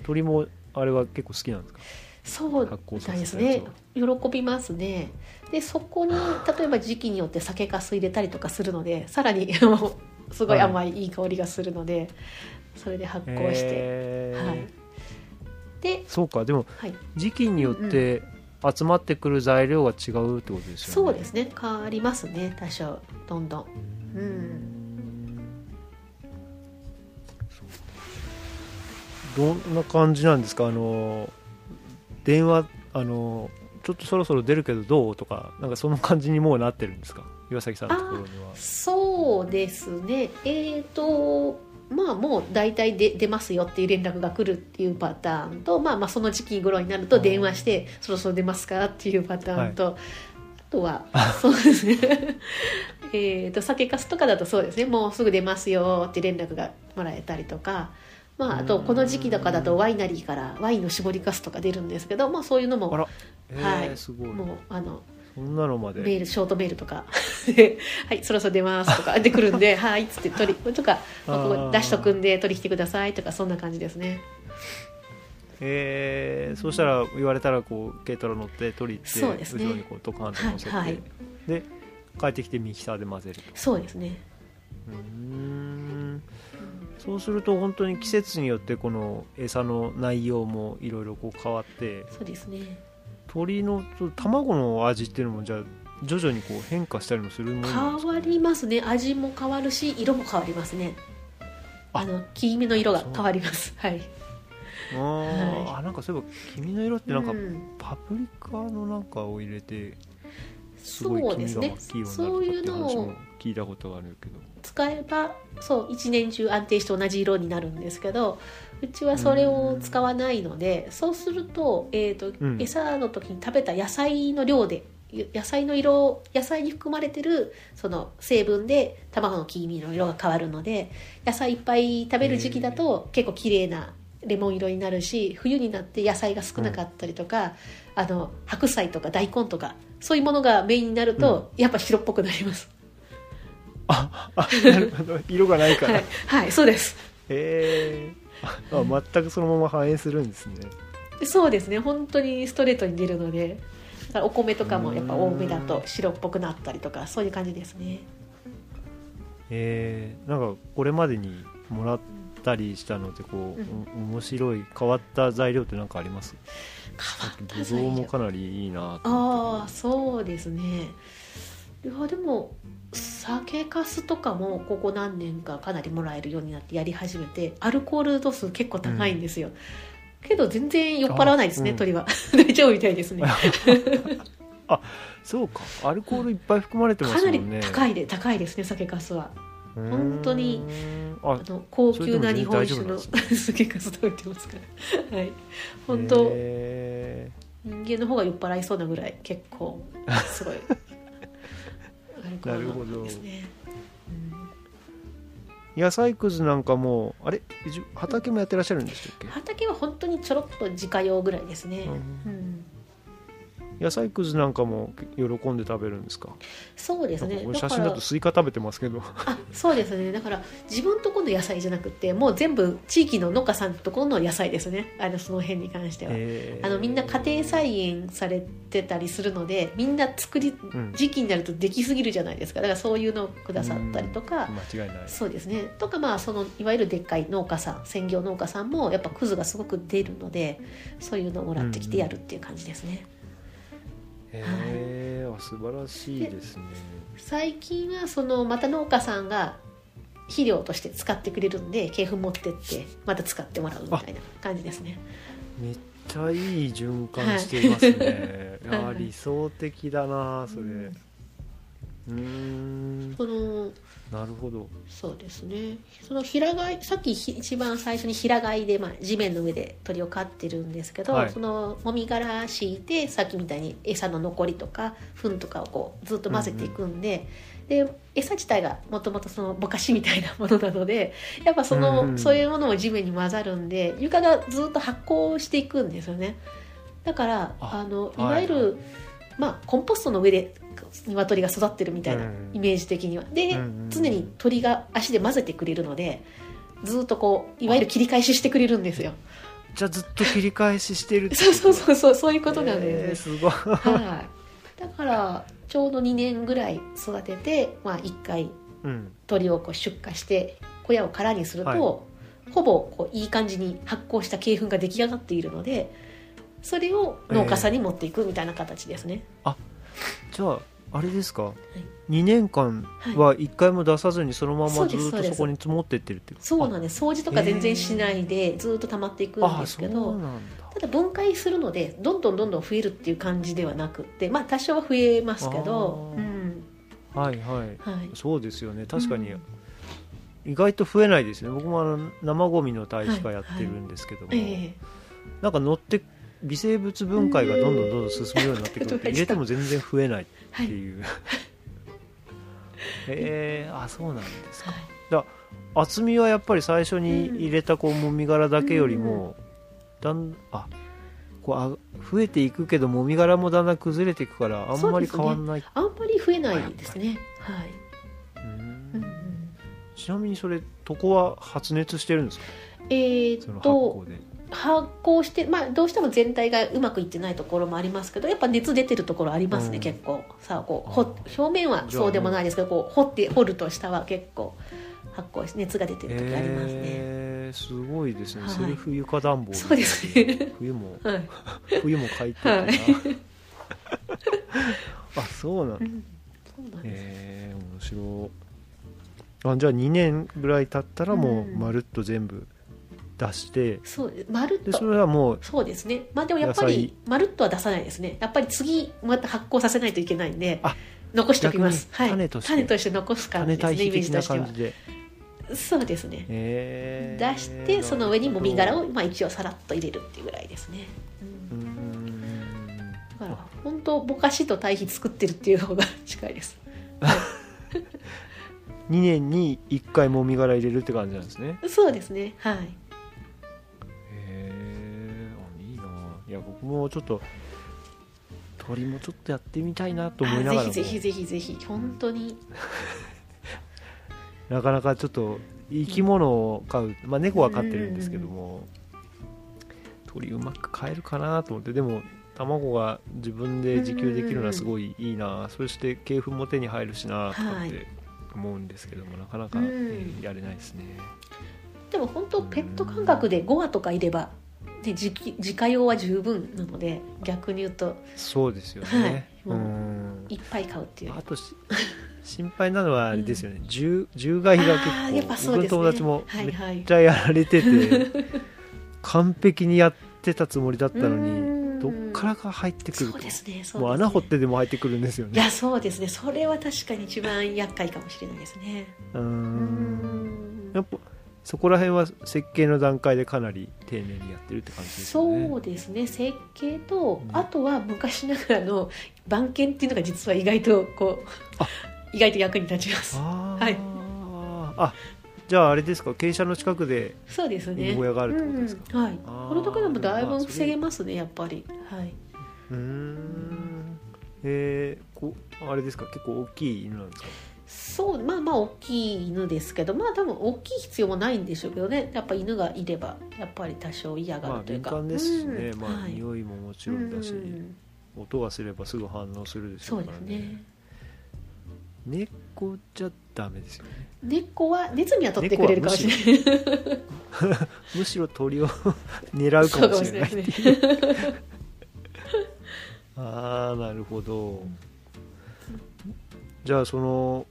ー鳥もあれは結構好きなんですか？そういですね。喜びますねでそこに例えば時期によって酒粕入れたりとかするのでさらに すごい甘い、い、い香りがするのでそれで発酵して、えー。はい。で、そうか。でもはい、時期によって集まってくる材料が違うってことですよね。そうですね。変わりますね。多少。どんどん。うん。どんな感じなんですか？あの電話あのちょっとそろそろ出るけどどうとかなんかその感じにもうなってるんですか？岩崎さんのところには。そうですね。えっ、とまあもう大体で出ますよっていう連絡が来るっていうパターンと、まあ、まあその時期頃になると電話してそろそろ出ますかっていうパターンと、あとはそうですね。えと酒粕とかだとそうですね。もうすぐ出ますよって連絡がもらえたりとか。まあ、あとこの時期とかだとワイナリーからワインの搾りかすとか出るんですけど、まあ、そういうのもはい。すごい。もうあのそんなのまで。メールショートメールとか。で はいそろそろ出ます」とか で来るんで「はい」っつって取りとか、まあ、ここ出しとくんで取り来てくださいとかそんな感じですね。えー、そうしたら言われたらこう軽トラ乗って取り行ってね。後ろにこうドカンと乗せて、はいはい。で帰ってきてミキサーで混ぜると。そうですね。うーん。そうすると本当に季節によってこの餌の内容もいろいろこう変わってそうですね鳥の卵の味っていうのもじゃあ徐々にこう変化したりもするものなんですか、変わりますね。味も変わるし色も変わりますね。あ。の黄身の色が変わります。はい。あー、あなんかそういえば「君の色」ってなんかうん。パプリカのなんかを入れてすそごいう黄ですね身が大きいようになそうるっていうのを話も聞いたことがあるけど。使えばそう一年中安定して同じ色になるんですけどうちはそれを使わないのでそうすると,、えーとうん。餌の時に食べた野菜の量で野菜の色野菜に含まれてるその成分で卵の黄身の色が変わるので野菜いっぱい食べる時期だと結構綺麗なレモン色になるし冬になって野菜が少なかったりとか、あの白菜とか大根とかそういうものがメインになると、やっぱ白っぽくなります。あなるほど。色がないから、はい、はい、そうです。へえあ全くそのまま反映するんですね。そうですね。本当にストレートに出るのでだからお米とかもやっぱ多めだと白っぽくなったりとかそういう感じですね。えー、なんかこれまでにもらったりしたのってこう、うん。お面白い変わった材料って何かあります？変わったぶ材料。もかなりいいなああそうですね。いやでも酒かすとかもここ何年かかなりもらえるようになってやり始めてアルコール度数結構高いんですよ、けど全然酔っ払わないですね、あうん。鳥は。大丈夫みたいですね。そうか。アルコールいっぱい含まれてまかなりすもんね。高いで高いですね酒かすは。本当にああの高級な日本酒の酒かす食べてますから。はい。本当へ人間の方が酔っ払いそうなぐらい結構すごいるほど。ですね、野菜くずなんかもあれ？畑もやってらっしゃるんでしたっけ？畑は本当にちょろっと自家用ぐらいですね、ううん野菜くずなんかも喜んで食べるんですか？そうですね。写真だとスイカ食べてますけど。あそうですね。だから自分とこの野菜じゃなくてもう全部地域の農家さんとこの野菜ですね。あのその辺に関しては、あのみんな家庭菜園されてたりするのでみんな作りうん。時期になるとできすぎるじゃないですか。だからそういうのをくださったりとか、間違いない。そうですね。とかまあそのいわゆるでっかい農家さん専業農家さんもやっぱクズがすごく出るのでそういうのをもらってきてやるっていう感じですね、へえあ素晴らしいですね。最近はそのまた農家さんが肥料として使ってくれるんで鶏粉持ってってまた使ってもらうみたいな感じですね。めっちゃいい循環していますね、い、やはい理想的だなそれ。うん。うーん。そのなるほど。そうですね。その平飼いさっきひ一番最初に平飼いで、まあ、地面の上で鳥を飼ってるんですけど、はい。そのもみ殻敷いてさっきみたいに餌の残りとか糞とかをこうずっと混ぜていくんで、で餌自体がもともとそのぼかしみたいなものなので やっぱその、うんうんそういうものも地面に混ざるんで床がずっと発酵していくんですよね。だからああのいはいわゆる、まあ、コンポストの上で鶏が育ってるみたいな、うんイメージ的には。で、常に鳥が足で混ぜてくれるのでずっとこういわゆる切り返ししてくれるんですよ。じゃあずっと切り返ししてる そうそううそうそうそういうことなんえーですね、すごい。はい。だからちょうど2年ぐらい育てて、まあ、1回うん。鳥をこう出荷して小屋を空にすると、はい。ほぼこういい感じに発酵した鶏粉が出来上がっているのでそれを農家さんに持っていくみたいな形ですね、じゃああれですか、2年間はい。は1回も出さずにそのままずっとそこに積もってってるってそうなんです。掃除とか全然しないでずっと溜まっていくんあですけどただ分解するのでどんどんどんどん増えるっていう感じではなくってまあ多少は増えますけど、うん。はいはい。はい、そうですよね。確かにうん。意外と増えないですね。僕もあの生ゴミの堆肥化やってるんですけども、ええ。なんか乗って微生物分解がどんどんどんどん進むようになってくるとうん入れても全然増えないっはいてい。う、へえあそうなんですか。はい。厚みはやっぱり最初に入れたこうもみ殻だけよりも、だんあこうあ増えていくけどもみ殻もだんだん崩れていくからあんまり変わんない、あんまり増えないですね。はい、ちなみにそれ床は発熱してるんですか？えーっと酵で発酵して、まあ、どうしても全体がうまくいってないところもありますけどやっぱ熱出てるところありますね、うん。結構。さあこうほ表面はそうでもないですけどこう掘って掘ると下は結構発酵して熱が出てる時ありますね、えー、すごいですね、はい。セルフ床暖房そうですね。冬も はい。冬も快適な、はい。あそうなんだ。うん。そうなんです、えー、面白あじゃあ2年ぐらい経ったらもううん。まるっと全部出して、そうまるっでそとれはもうそうですね。まあでもやっぱ野りまるっとは出さないですね。やっぱり次また発酵させないといけないんであ残しておきます。種として。種として残すから種ですねイメージとしては。そうですね。え出してその上にもみ殻をを、まあ、一応さらっと入れるっていうぐらいですね、だから本当ぼかしと対比作ってるっていう方が近いです。2年に1回もみ殻入れるって感じなんですね。そうですね。はいや僕もちょっと鳥もちょっとやってみたいなと思いながらぜひぜひぜひぜひ本当に。なかなかちょっと生き物を飼う、まあ、猫は飼ってるんですけども、鳥うまく飼えるかなと思って。でも卵が自分で自給できるのはすごいいいな、そして鶏粉も手に入るしなとかって思うんですけども、なかなか、うん。えーやれないですね。でも本当ペット感覚で5羽とかいればで自己自家用は十分なので逆に言うと。そうですよね、はい。うん。いっぱい買うっていう。あとし 心配なのはあれですよね、獣獣害が結あーやっぱ構僕のそうですね。友達もめっはい。はいちゃやられてて、完璧にやってたつもりだったのうにん。どっからか入ってくると。そうですねそうですね。もう穴掘ってでも入ってくるんですよね。いやそうですね。それは確かに一番厄介かもしれないですね。うん。やっぱそこら辺は設計の段階でかなり丁寧にやってるって感じですよね。そうですね。設計と、うん。あとは昔ながらの番犬っていうのが実は意外とこうあ。意外と役に立ちます。はい。あじゃああれですか？傾斜の近くでそうですね。犬小屋があるってことですか？うん。はい。あー。これだけでもだいぶ防げますねやっぱり。はい。うーん。えー、こあれですか？結構大きい犬なんですか？そうまあまあ大きい犬ですけどまあ多分大きい必要もないんでしょうけどね。やっぱ犬がいればやっぱり多少嫌がまあるというか、敏感ですしね、うん。まあはい。匂いももちろんだし、うん。音がすればすぐ反応するでしょそううからね。ね猫じゃダメですよね。猫は熱には取ってくれるかもしれない。むしろ鳥を狙うかもしれないい ああなるほど。じゃあその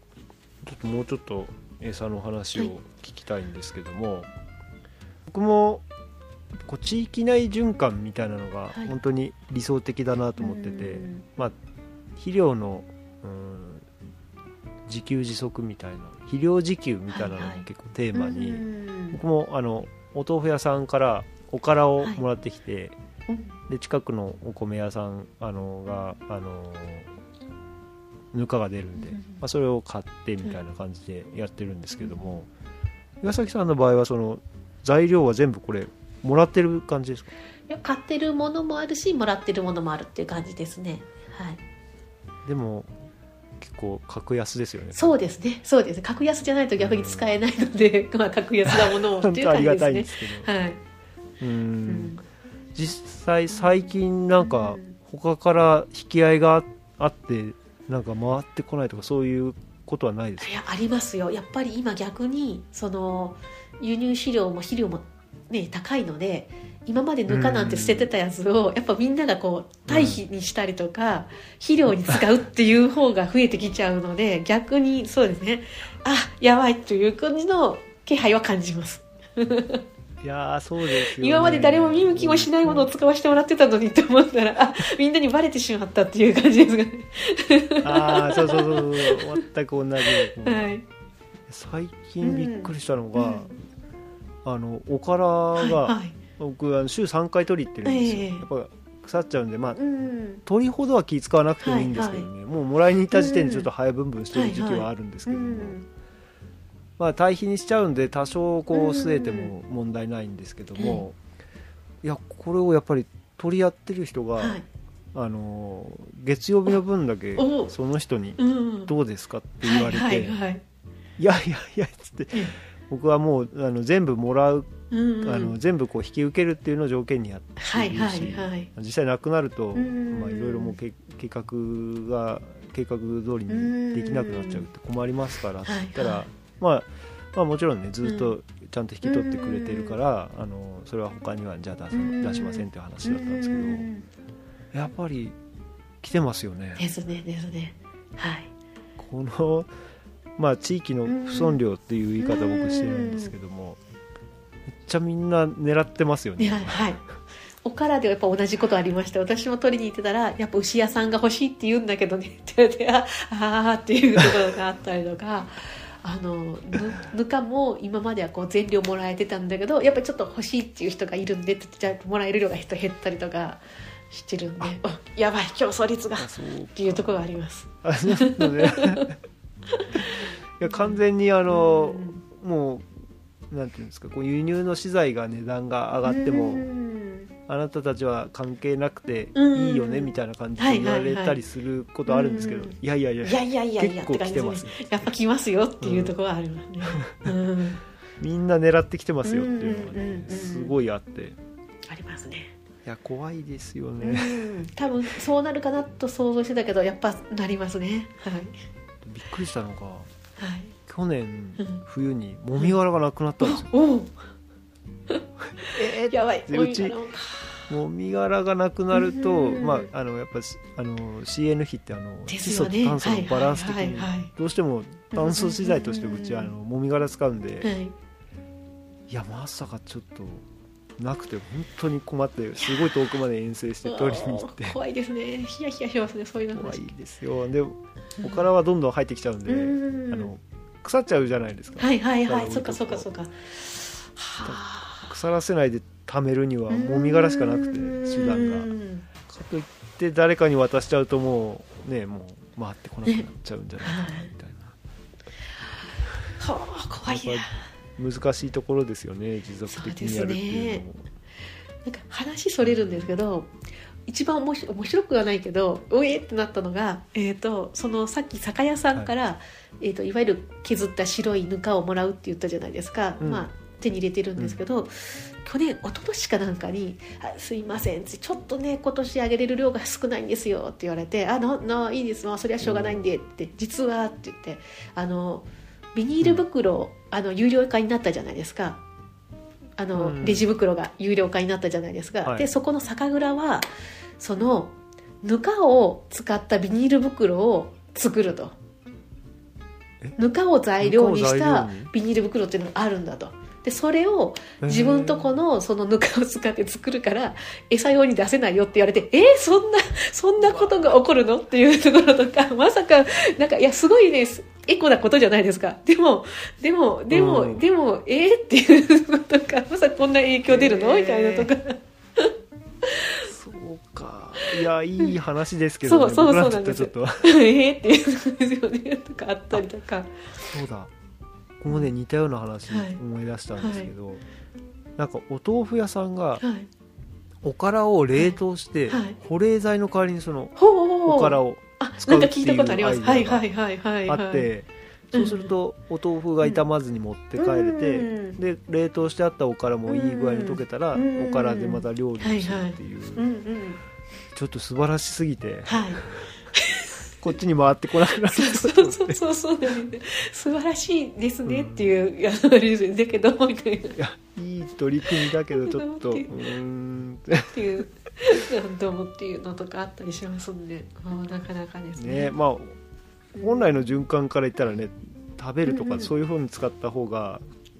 ちょっともうちょっと餌の話を聞きたいんですけども、僕もこう地域内循環みたいなのがはい。本当に理想的だなと思ってて、うん。まあ肥料の、うん、自給自足みたいな肥料自給みたいなのがはいはい。結構テーマに、うん僕もあのお豆腐屋さんからおからをもらってきて、うん。で近くのお米屋さんあのがあのぬかが出るんで、うんまあ、それを買ってみたいな感じでやってるんですけども、岩崎さんの場合はその材料は全部これもらってる感じですか？いや買ってるものもあるしもらってるものもあるっていう感じですね。はい。でも結構格安ですよね。そうですね。そうです。ね格安じゃないと逆に使えないので、まあ格安なものをっていう感じですね。たいんですけど、はい、うん。うん。実際最近なんかうん。他から引き合いがあってなんか回ってこないとかそういうことはないですか？いやありますよ。やっぱり今逆にその輸入飼料も肥料もね高いので今までぬかなんて捨ててたやつをやっぱみんながこう堆肥にしたりとか肥料に使うっていう方が増えてきちゃうので逆にそうですね。あやばいという感じの気配は感じますいやーそうですよ、ね、今まで誰も見向きもしないものを使わせてもらってたのにと思ったらあみんなにバレてしまったっていう感じですがね。ああそうそうそうそう全く同じはい。最近びっくりしたのが、うん。あのおからが、はいはい。僕あの週3回取り行ってるんですよ、ええ。やっぱ腐っちゃうんでまあうん取りほどは気使わなくてもいいんですけどね、もうもらいに行った時点でちょっと早分分してる時期はあるんですけうども、んまあ堆肥にしちゃうんで多少こう据えても問題ないんですけども、い。やこれをやっぱり取りやってる人が、はい。あの月曜日の分だけお。その人にうんどうですかって言われて、はいはいはい。いやいやいやっつってえ僕はもうあの全部もらう、うんあの全部こう引き受けるっていうのを条件にやってはいいるし、実際なくなると、うんまあ、いろいろもうけ計画が計画通りにできなくなっちゃうって困りますからって言ったら、はいはいまあ、まあもちろんねずっとちゃんと引き取ってくれてるから、あのそれは他にはじゃあ出出しませんっていう話だったんですけど、うんやっぱり来てますよね。ですねですね。はい。このまあ地域の不損量っていう言い方を僕してるんですけどもめっちゃみんな狙ってますよね。はい。おからではやっぱ同じことありまして私も取りに行ってたらやっぱ牛屋さんが欲しいって言うんだけどねって言われてああーっていうところがあったりとかあのぬぬかも今まではこう全量もらえてたんだけどやっぱりちょっと欲しいっていう人がいるんでってじゃあもらえる量が人減ったりとかしてるんで。あやばい競争率が。っていうところがあります。あそうだね。いや完全にあのうん。もうなんていうんですかこう輸入の資材が値段が上がってうもんあなたたちは関係なくてうん。いいよねみたいな感じで言われたりすることあるんですけどうん。いやいやいやいやいやいやいや結構来てますね。やっぱ来ますよっていうところはありますね。うん。みんな狙ってきてますよっていうのがうんうんうんうん。ねすごいあって。いありますね。や怖いですようねん、多分そうなるかなと想像してたけどやっぱなりますね。はい。びっくりしたのがはい。去年うん。冬にもみ殻がなくなったんですよ。おおえやばい。でうちもみ殻がなくなると、うんまあ、あのやっぱしあの CN 比ってあので窒素と炭素のバランス的にどうしても炭素資材としてうちはあのもみ殻使うんで、はい。いやまさかちょっとなくて本当に困ってすごい遠くまで遠征して取りに行って怖いですね。ヒヤヒヤしますね。そういうの怖話。いですよでおからはどんどん入ってきちゃうんで、うんあの腐っちゃうじゃないですか、はいはいはい。そっかそっかそっか。はあ。腐らせないで貯めるにはもみ殻しかなくて手段が。うん。かといって誰かに渡しちゃうともうねもう回ってこなくなっちゃうんじゃないかなねみたいはあ怖い難しいところですよね持続的にやるっていうのも。なんか話それるんですけど一番面白面白くはないけどおえってなったのが、えー、とそのさっき酒屋さんから、い。えー、といわゆる削った白いぬかをもらうって言ったじゃないですか、うん。まあ、手に入れてるんですけど、去年一昨年かなんかに「あすいませんちょっとね今年あげれる量が少ないんですよ」って言われて「あのないいですまあそれはしょうがないんで」って「実は」って言ってあのビニール袋、あの有料化になったじゃないですか。あの、うん。レジ袋が有料化になったじゃないですか、はい。でそこの酒蔵はそのぬかを使ったビニール袋を作ると。え？ぬかを材料にしたビニール袋っていうのがあるんだとでそれを自分とこのそのぬかを使って作るから餌用に出せないよって言われてえー、そんなそんなことが起こるの？っていうところとかまさかなんかいやすごいですエコなことじゃないですか。でもでもでも、うん。でもえー、っていうことかまさかこんな影響出るの、えー。みたいなとか。そうか。いやいい話ですけど、ね、そうそうそうなんです。にとってはちょっ えーっていうですよね。とかあったりとか。とそうだ僕もね似たような話はい。思い出したんですけど、なんかお豆腐屋さんがはい。おからを冷凍して、はい。保冷剤の代わりにそのおからをあ使うんっていうアイデアがいはいはいはいはい。あって、そうするとお豆腐が傷まずに持って帰れて、うん。で冷凍してあったおからもいい具合に溶けたら、うん。おからでまた料理をするっていう、ちょっと素晴らしすぎて。はいこっちに回ってこなくなる。そうそうそうそうなんです素晴らしいですねっていう、いやあれですよだけどみたいないやいい取り組みだけどちょっとううん。っていうなんともっていうのとかあったりしますんであーなかなかですね。ねまあ本来の循環から言ったらね食べるとうんうん。かそういうふうに使った方が、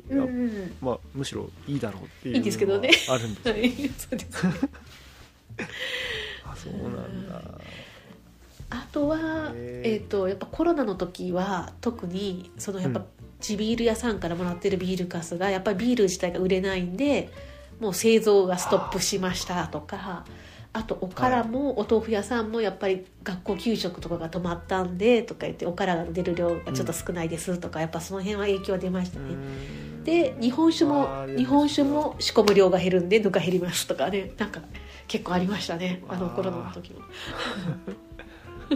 うんうん。まあ、むしろいいだろうっていういいですけどね。あるんですよ。はいそうですね。あそうなんだあとは、えー、とやっぱコロナの時は特にそのやっぱうん。地ビール屋さんからもらってるビールかすがやっぱりビール自体が売れないんでもう製造がストップしましたとかあとおからもお豆腐屋さんもやっぱり学校給食とかが止まったんでとか言っておからが出る量がちょっと少ないですとか、やっぱその辺は影響は出ましたね。で日本酒も日本酒も仕込む量が減るんでぬか減りますとかね。なんか結構ありましたね。あのコロナの時も。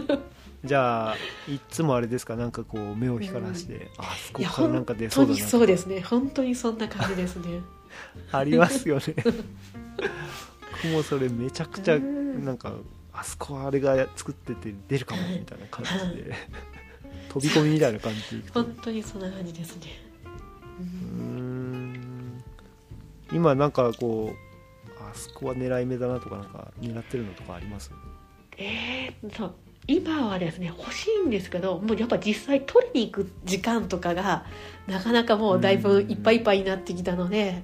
じゃあいつもあれですか？なんかこう目を光らして、あそこからなんか出そうだなそうですね。本当にそんな感じですね。ありますよね。僕もそれめちゃくちゃうん。なんかあそこはあれが作ってて出るかもみたいな感じで。飛び込みみたいな感じ。で本当にそんな感じですね。うん。今なんかこうあそこは狙い目だなとかなんか狙ってるのとかあります？えーっと今はですね欲しいんですけどもうやっぱ実際取りに行く時間とかがなかなかもうだいぶいっぱいいっぱいになってきたので、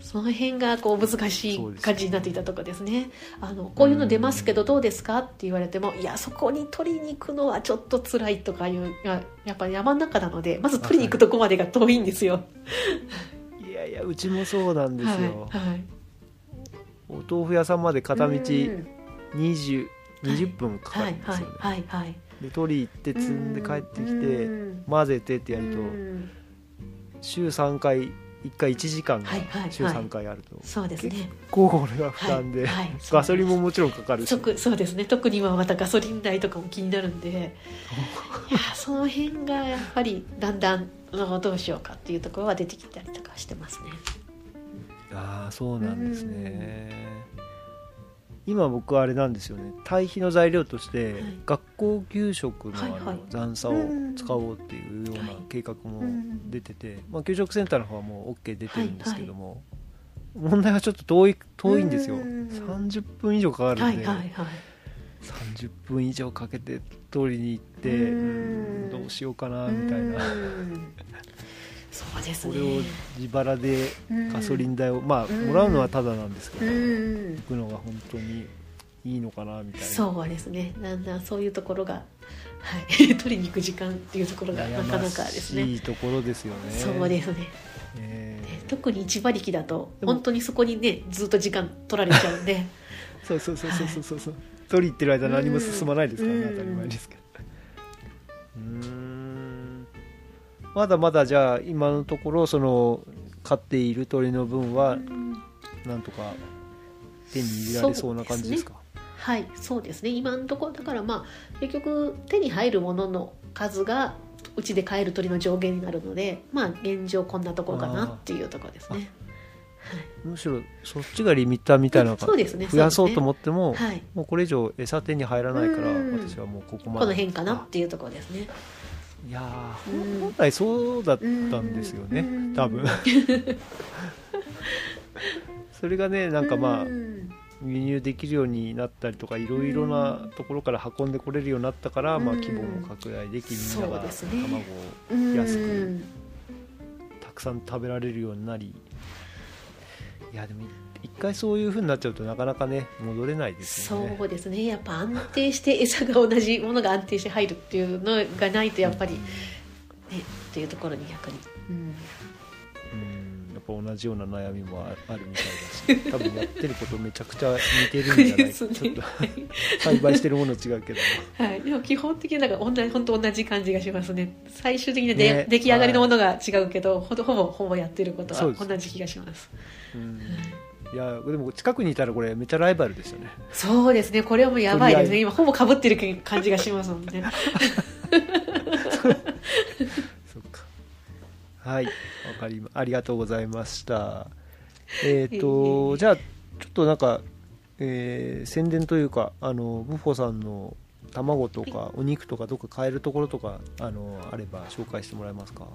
その辺がこう難しい感じになっていたとこですね。あのこういうの出ますけどどうですか？って言われてもいやそこに取りに行くのはちょっと辛いとかいうややっぱ山の中なのでまず取りに行くとこまでが遠いんですよ。いやいやうちもそうなんですよ、はいはい。お豆腐屋さんまで片道うん20 20分かかるんですよね、はいはいで取り行って積んで帰ってきてうん混ぜてってやるとうん週3回1回1時間がはいはいはい。週3回あると。そうですね。結構これが負担で、ガソリンももちろんかかるし。特そうですね。特に今またガソリン代とかも気になるんで。いやその辺がやっぱりだんだんあどうしようかっていうところは出てきたりとかしてますね。ああそうなんですね今僕はあれなんですよね。堆肥の材料としてはい。学校給食のあの残差を使おうっていうようなはい。計画もうん出てて、まあ、給食センターの方はもう OK 出てるんですけども、問題はちょっと遠い遠いんですよ。うん30分以上かかるんで、はいはいはい。30分以上かけて取りに行ってどうしようかなみたいな。うんそうですね。これを自腹でガソリン代をまあうん。もらうのはただなんですけうどん。行くのが本当にいいのかなみたいな。そうですね。だんだんそういうところが、はい、取りに行く時間っていうところがなかなかですね。悩ましいところですよね。そうですね。え。ねー特に一馬力だと本当にそこにねずっと時間取られちゃうんで。そうそうそうそうそうそう。そう取り行ってる間何も進まないですからねうん。当たり前ですけど。うーんまだまだじゃあ今のところその飼っている鳥の分はなんとか手に入れられそうな感じですか？はいそうですね。今のところだからまあ結局手に入るものの数がうちで飼える鳥の上限になるのでまあ現状こんなところかなっていうところですね。むしろそっちがリミッターみたいなのがそうですね。増やそうと思思っても、はい。もうこれ以上餌手に入らないからうん。私はもうここまで。この辺かなっていうところですねいや本来そうだったんですよねうん。多分。それがねなんかまあうん。輸入できるようになったりとかいろいろなところから運んでこれるようになったから、まあ、うん規模も拡大できみんなが卵をうん。安くたくさん食べられるようになり。いやでも一回そういうふうになっちゃうとなかなかね戻れないですよね。そうですね。やっぱ安定して餌が同じものが安定して入るっていうのがないとやっぱりねっていうところに逆に、うん、うん。やっぱ同じような悩みもああるみたいだし 多分やってることめちゃくちゃ似てるんじゃない？ですね。ちょっと 栽培してるもの違うけどはい、でも基本的になんか同じ本当同じ感じがしますね。最終的にで、ね。出来上がりのものが違うけど、ほぼほぼほぼやってることは同じ気がします。うんいやでも近くにいたらこれめっちゃライバルですよね。そうですね。これはもうやばいですね。今ほぼかぶってる感じがしますもんね。そっか。はい。わかりまありがとうございました。えっ、いえいえいとえ。じゃあちょっとなんか、えー宣伝というかあのブッフォさんの卵とかお肉とかどっか買えるところとかあのあれば紹介してもらえますか？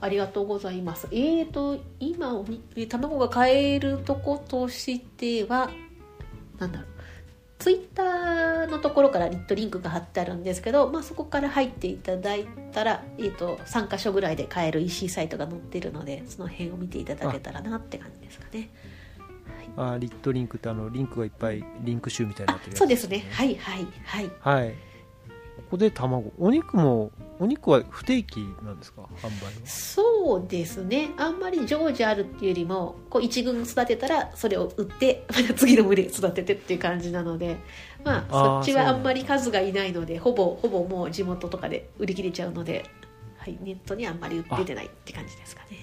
あありがとうございます。えーと今おにえー卵が買えるとことしてはなんだろう。ツイッターのところからリットリンクが貼ってあるんですけど、まあ、そこから入っていただいたら、えー、と3箇所ぐらいで買える EC サイトが載ってるのでその辺を見ていただけたらなって感じですかね。あリットリンクってあのリンクがいっぱいリンク集みたいになってるやつそうですね。はいはいはい。はいここで卵。お肉もお肉は不定期なんですか？販売は？そうですね。あんまり常時あるっていうよりもこう一軍育てたらそれを売ってまた次の群れ育ててっていう感じなのでまあそっちはあんまり数がいないのでほぼほぼもう地元とかで売り切れちゃうので、はい、ネットにあんまり売っててないって感じですかね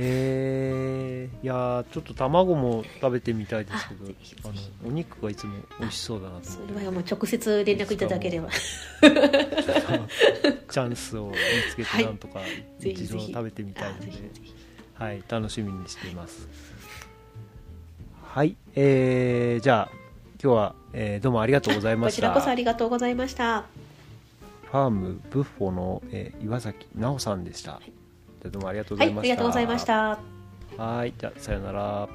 へえいやーちょっと卵も食べてみたいですけどあのお肉がいつも美味しそうだなとそ思って。れはもう直接連絡いただければ。チャンスを見つけはい。てなんとか一度食べてみたいのあではい楽しみにしています。はいえー、じゃあ今日は、えーどうもありがとうございました。こちらこそありがとうございました。ファームブッフォの、えー岩崎直さんでした、じゃあどうもありがとうごはいあざいました。りがとうございました。はいじゃあさよなら